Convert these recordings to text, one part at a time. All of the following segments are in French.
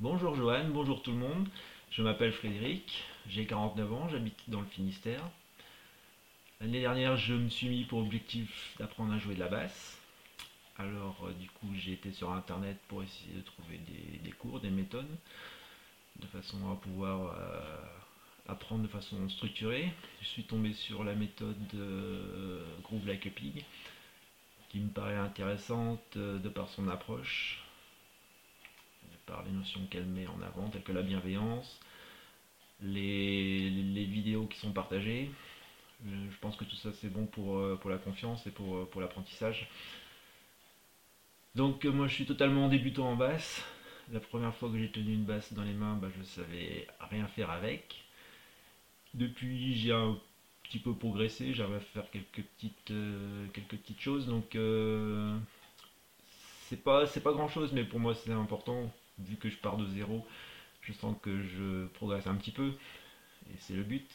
Bonjour Johan, bonjour tout le monde. Je m'appelle Frédéric, j'ai 49 ans, j'habite dans le Finistère. L'année dernière, je me suis mis pour objectif d'apprendre à jouer de la basse. Alors, euh, du coup, j'ai été sur internet pour essayer de trouver des, cours, des méthodes, de façon à pouvoir euh, apprendre de façon structurée. Je suis tombé sur la méthode euh, Groove Like a Pig, qui me paraît intéressante de par son approche les notions qu'elle met en avant, telles que la bienveillance, les, vidéos qui sont partagées. Je pense que tout ça c'est bon pour, euh, pour la confiance et pour, euh, pour l'apprentissage. Donc euh, moi je suis totalement débutant en basse. La première fois que j'ai tenu une basse dans les mains, bah, je savais rien faire avec. Depuis j'ai un petit peu progressé, j'arrive à faire quelques petites, quelques petites choses. Donc c'est pas, pas grand chose, mais pour moi c'est important vu que je pars de zéro, je sens que je progresse un petit peu, et c'est le but.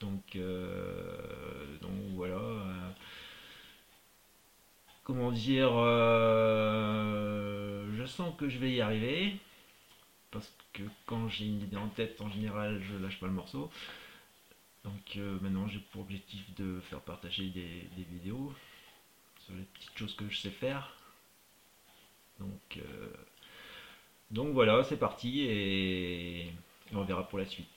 Donc, euh, donc voilà. Euh, comment dire euh, Je sens que je vais y arriver. Parce que quand j'ai une idée en tête, en général, je lâche pas le morceau. Donc maintenant, j'ai pour objectif de faire partager des, vidéos sur les petites choses que je sais faire. Donc donc voilà, c'est parti et on verra pour la suite.